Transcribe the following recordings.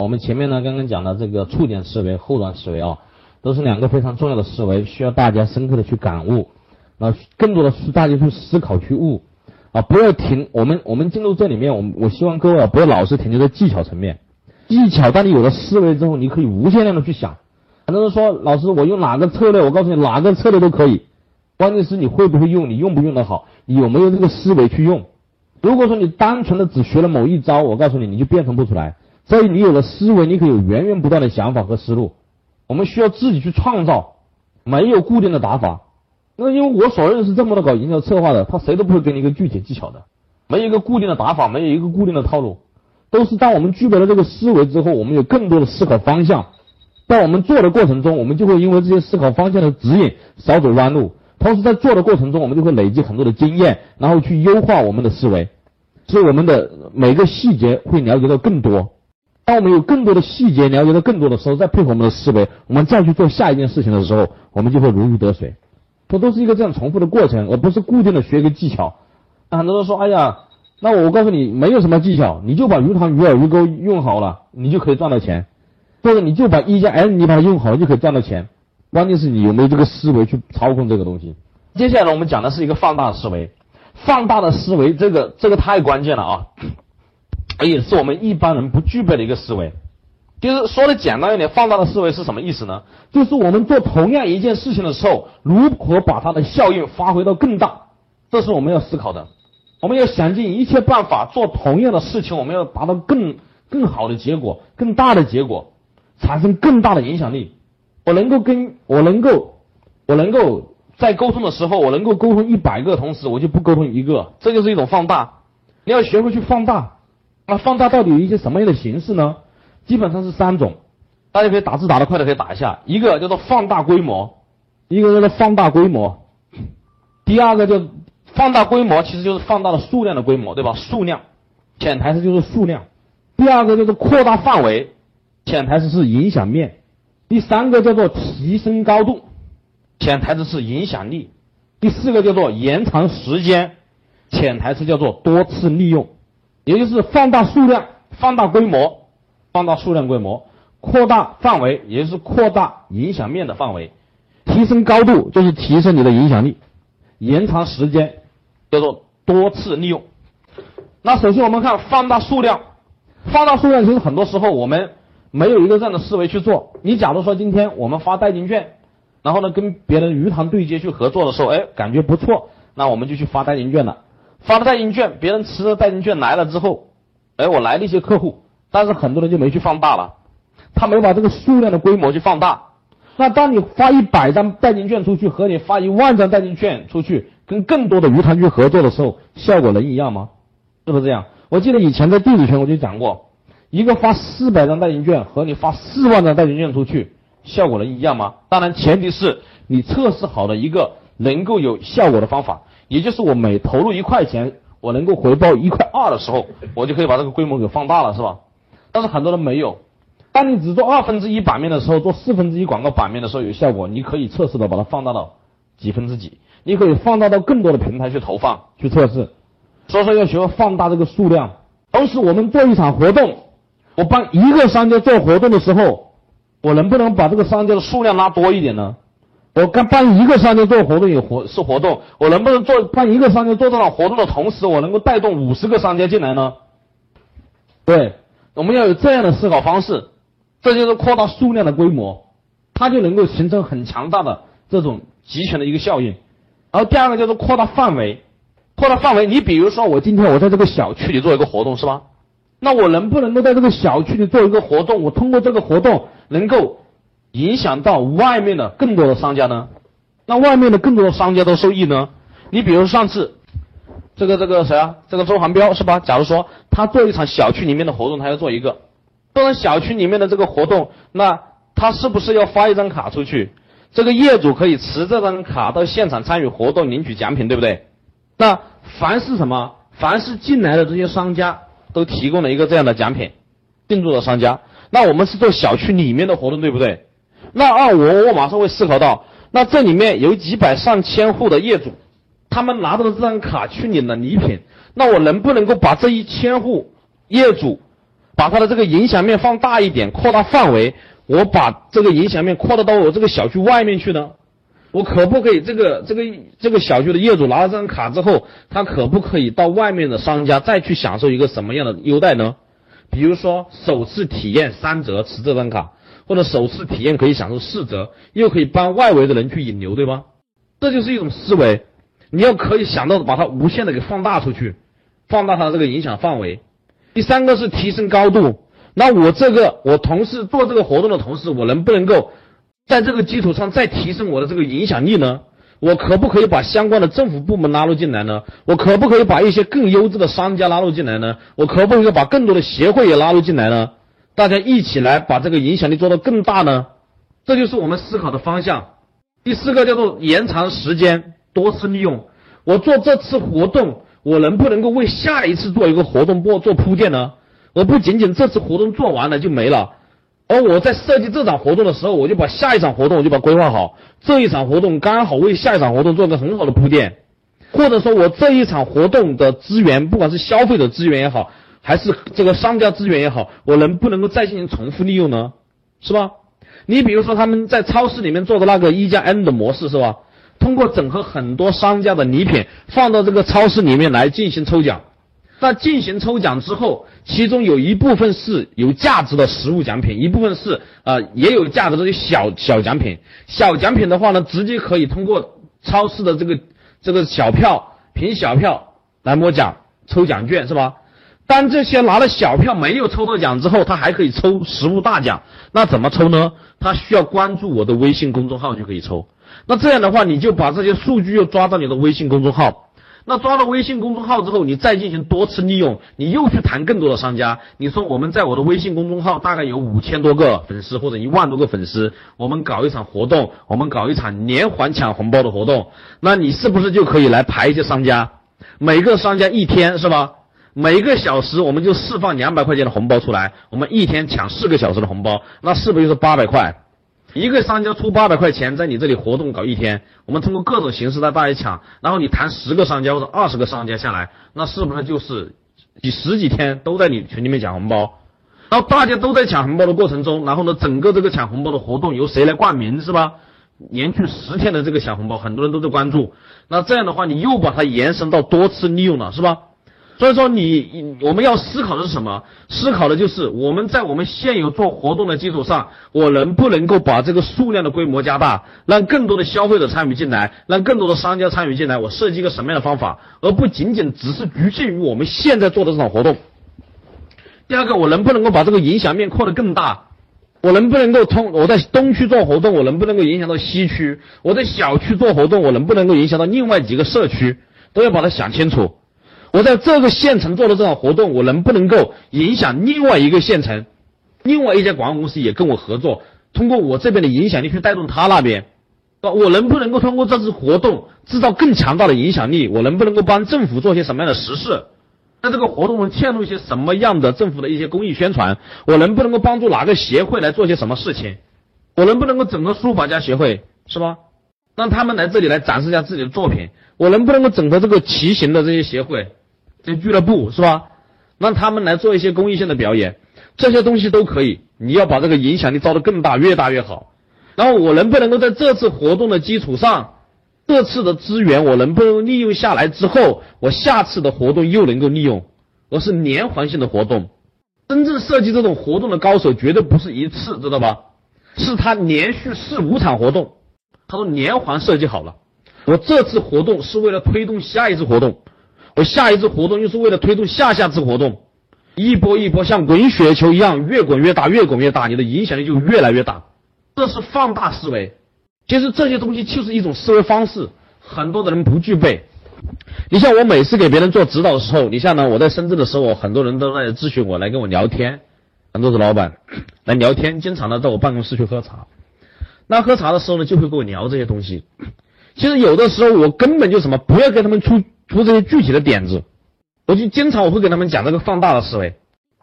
我们前面呢刚刚讲的这个触点思维、后端思维啊，都是两个非常重要的思维，需要大家深刻的去感悟，那更多的是大家去思考去悟啊，不要停。我们我们进入这里面，我我希望各位啊，不要老是停留在技巧层面。技巧，当你有了思维之后，你可以无限量的去想。很多人说，老师，我用哪个策略？我告诉你，哪个策略都可以，关键是你会不会用，你用不用得好，你有没有这个思维去用。如果说你单纯的只学了某一招，我告诉你，你就变成不出来。所以你有了思维，你可以有源源不断的想法和思路。我们需要自己去创造，没有固定的打法。那因为我所认识这么多搞营销策划的，他谁都不会给你一个具体技巧的，没有一个固定的打法，没有一个固定的套路，都是当我们具备了这个思维之后，我们有更多的思考方向。在我们做的过程中，我们就会因为这些思考方向的指引少走弯路。同时，在做的过程中，我们就会累积很多的经验，然后去优化我们的思维，使我们的每个细节会了解到更多。当我们有更多的细节了解到更多的时候，再配合我们的思维，我们再去做下一件事情的时候，我们就会如鱼得水。这都是一个这样重复的过程，而不是固定的学一个技巧。很多人说：“哎呀，那我告诉你，没有什么技巧，你就把鱼塘、鱼饵、鱼钩用好了，你就可以赚到钱；或者你就把一加 N 你把它用好了，就可以赚到钱。”关键是你有没有这个思维去操控这个东西。接下来我们讲的是一个放大的思维，放大的思维，这个这个太关键了啊！也是我们一般人不具备的一个思维。就是说的简单一点，放大的思维是什么意思呢？就是我们做同样一件事情的时候，如何把它的效应发挥到更大，这是我们要思考的。我们要想尽一切办法做同样的事情，我们要达到更更好的结果、更大的结果，产生更大的影响力。我能够跟我能够，我能够在沟通的时候，我能够沟通一百个同时，我就不沟通一个，这就是一种放大。你要学会去放大，那放大到底有一些什么样的形式呢？基本上是三种，大家可以打字打得快的可以打一下。一个叫做放大规模，一个叫做放大规模，第二个叫放大规模其实就是放大的数量的规模，对吧？数量，潜台词就是数量。第二个就是扩大范围，潜台词是影响面。第三个叫做提升高度，潜台词是影响力；第四个叫做延长时间，潜台词叫做多次利用。也就是放大数量、放大规模、放大数量规模、扩大范围，也就是扩大影响面的范围；提升高度就是提升你的影响力；延长时间叫做多次利用。那首先我们看放大数量，放大数量其实很多时候我们。没有一个这样的思维去做。你假如说今天我们发代金券，然后呢跟别人鱼塘对接去合作的时候，哎，感觉不错，那我们就去发代金券了。发了代金券，别人持着代金券来了之后，哎，我来了一些客户，但是很多人就没去放大了，他没把这个数量的规模去放大。那当你发一百张代金券出去，和你发一万张代金券出去，跟更多的鱼塘去合作的时候，效果能一样吗？是不是这样？我记得以前在弟子群我就讲过。一个发四百张代金券和你发四万张代金券出去，效果能一样吗？当然，前提是你测试好的一个能够有效果的方法，也就是我每投入一块钱，我能够回报一块二的时候，我就可以把这个规模给放大了，是吧？但是很多人没有。当你只做二分之一版面的时候，做四分之一广告版面的时候有效果，你可以测试的把它放大到几分之几，你可以放大到更多的平台去投放去测试。所以说要学会放大这个数量。同时，我们做一场活动。我帮一个商家做活动的时候，我能不能把这个商家的数量拉多一点呢？我刚帮一个商家做活动有活是活动，我能不能做帮一个商家做这场活动的同时，我能够带动五十个商家进来呢？对，我们要有这样的思考方式，这就是扩大数量的规模，它就能够形成很强大的这种集权的一个效应。然后第二个叫做扩大范围，扩大范围，你比如说我今天我在这个小区里做一个活动是吧？那我能不能够在这个小区里做一个活动？我通过这个活动能够影响到外面的更多的商家呢？那外面的更多的商家都受益呢？你比如上次这个这个谁啊？这个周航彪是吧？假如说他做一场小区里面的活动，他要做一个，做完小区里面的这个活动，那他是不是要发一张卡出去？这个业主可以持这张卡到现场参与活动领取奖品，对不对？那凡是什么？凡是进来的这些商家。都提供了一个这样的奖品，进驻的商家，那我们是做小区里面的活动，对不对？那啊，我我马上会思考到，那这里面有几百上千户的业主，他们拿到了这张卡去领了礼品，那我能不能够把这一千户业主，把他的这个影响面放大一点，扩大范围，我把这个影响面扩大到我这个小区外面去呢？我可不可以这个这个这个小区的业主拿了这张卡之后，他可不可以到外面的商家再去享受一个什么样的优待呢？比如说首次体验三折持这张卡，或者首次体验可以享受四折，又可以帮外围的人去引流，对吧？这就是一种思维，你要可以想到把它无限的给放大出去，放大它的这个影响范围。第三个是提升高度，那我这个我同事做这个活动的同时，我能不能够？在这个基础上再提升我的这个影响力呢？我可不可以把相关的政府部门拉入进来呢？我可不可以把一些更优质的商家拉入进来呢？我可不可以把更多的协会也拉入进来呢？大家一起来把这个影响力做到更大呢？这就是我们思考的方向。第四个叫做延长时间，多次利用。我做这次活动，我能不能够为下一次做一个活动做做铺垫呢？我不仅仅这次活动做完了就没了。而我在设计这场活动的时候，我就把下一场活动我就把规划好，这一场活动刚好为下一场活动做个很好的铺垫，或者说我这一场活动的资源，不管是消费者资源也好，还是这个商家资源也好，我能不能够再进行重复利用呢？是吧？你比如说他们在超市里面做的那个一加 N 的模式是吧？通过整合很多商家的礼品放到这个超市里面来进行抽奖。那进行抽奖之后，其中有一部分是有价值的实物奖品，一部分是呃也有价值的小小奖品。小奖品的话呢，直接可以通过超市的这个这个小票凭小票来摸奖抽奖券是吧？当这些拿了小票没有抽到奖之后，他还可以抽实物大奖。那怎么抽呢？他需要关注我的微信公众号就可以抽。那这样的话，你就把这些数据又抓到你的微信公众号。那抓到微信公众号之后，你再进行多次利用，你又去谈更多的商家。你说我们在我的微信公众号大概有五千多个粉丝或者一万多个粉丝，我们搞一场活动，我们搞一场连环抢红包的活动，那你是不是就可以来排一些商家？每个商家一天是吧？每个小时我们就释放两百块钱的红包出来，我们一天抢四个小时的红包，那是不是就是八百块？一个商家出八百块钱，在你这里活动搞一天，我们通过各种形式在大家抢，然后你谈十个商家或者二十个商家下来，那是不是就是几十几天都在你群里面抢红包？然后大家都在抢红包的过程中，然后呢，整个这个抢红包的活动由谁来冠名是吧？连续十天的这个抢红包，很多人都在关注，那这样的话，你又把它延伸到多次利用了是吧？所以说，你我们要思考的是什么？思考的就是我们在我们现有做活动的基础上，我能不能够把这个数量的规模加大，让更多的消费者参与进来，让更多的商家参与进来。我设计一个什么样的方法，而不仅仅只是局限于我们现在做的这场活动。第二个，我能不能够把这个影响面扩得更大？我能不能够通我在东区做活动，我能不能够影响到西区？我在小区做活动，我能不能够影响到另外几个社区？都要把它想清楚。我在这个县城做的这场活动，我能不能够影响另外一个县城，另外一家广告公司也跟我合作，通过我这边的影响力去带动他那边，我能不能够通过这次活动制造更强大的影响力？我能不能够帮政府做些什么样的实事？在这个活动中嵌入一些什么样的政府的一些公益宣传？我能不能够帮助哪个协会来做些什么事情？我能不能够整个书法家协会，是吧？让他们来这里来展示一下自己的作品？我能不能够整合这个骑行的这些协会？这俱乐部是吧？让他们来做一些公益性的表演，这些东西都可以。你要把这个影响力造得更大，越大越好。然后我能不能够在这次活动的基础上，这次的资源我能不能利用下来之后，我下次的活动又能够利用，而是连环性的活动。真正设计这种活动的高手，绝对不是一次，知道吧？是他连续四五场活动，他都连环设计好了。我这次活动是为了推动下一次活动。我下一次活动又是为了推动下下次活动，一波一波像滚雪球一样越滚越大，越滚越大，你的影响力就越来越大。这是放大思维。其实这些东西就是一种思维方式，很多的人不具备。你像我每次给别人做指导的时候，你像呢，我在深圳的时候，很多人都在咨询我，来跟我聊天，很多的老板来聊天，经常呢到我办公室去喝茶。那喝茶的时候呢，就会跟我聊这些东西。其实有的时候我根本就什么，不要跟他们出。出这些具体的点子，我就经常我会给他们讲这个放大的思维。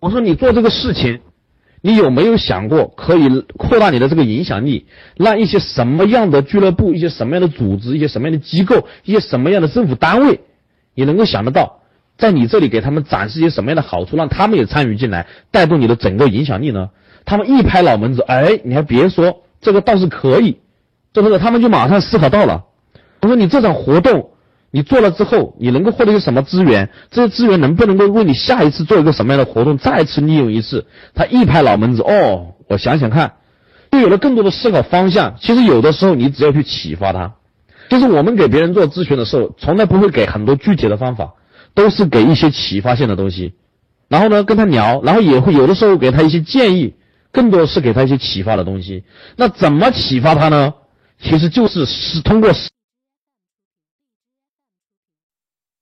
我说你做这个事情，你有没有想过可以扩大你的这个影响力，让一些什么样的俱乐部、一些什么样的组织、一些什么样的机构、一些什么样的政府单位，你能够想得到，在你这里给他们展示一些什么样的好处，让他们也参与进来，带动你的整个影响力呢？他们一拍脑门子，哎，你还别说，这个倒是可以，这个？他们就马上思考到了。我说你这场活动你做了之后，你能够获得一些什么资源？这些资源能不能够为你下一次做一个什么样的活动再次利用一次？他一拍脑门子，哦，我想想看，就有了更多的思考方向。其实有的时候你只要去启发他。就是我们给别人做咨询的时候，从来不会给很多具体的方法，都是给一些启发性的东西。然后呢，跟他聊，然后也会有的时候给他一些建议，更多是给他一些启发的东西。那怎么启发他呢？其实就是是通过。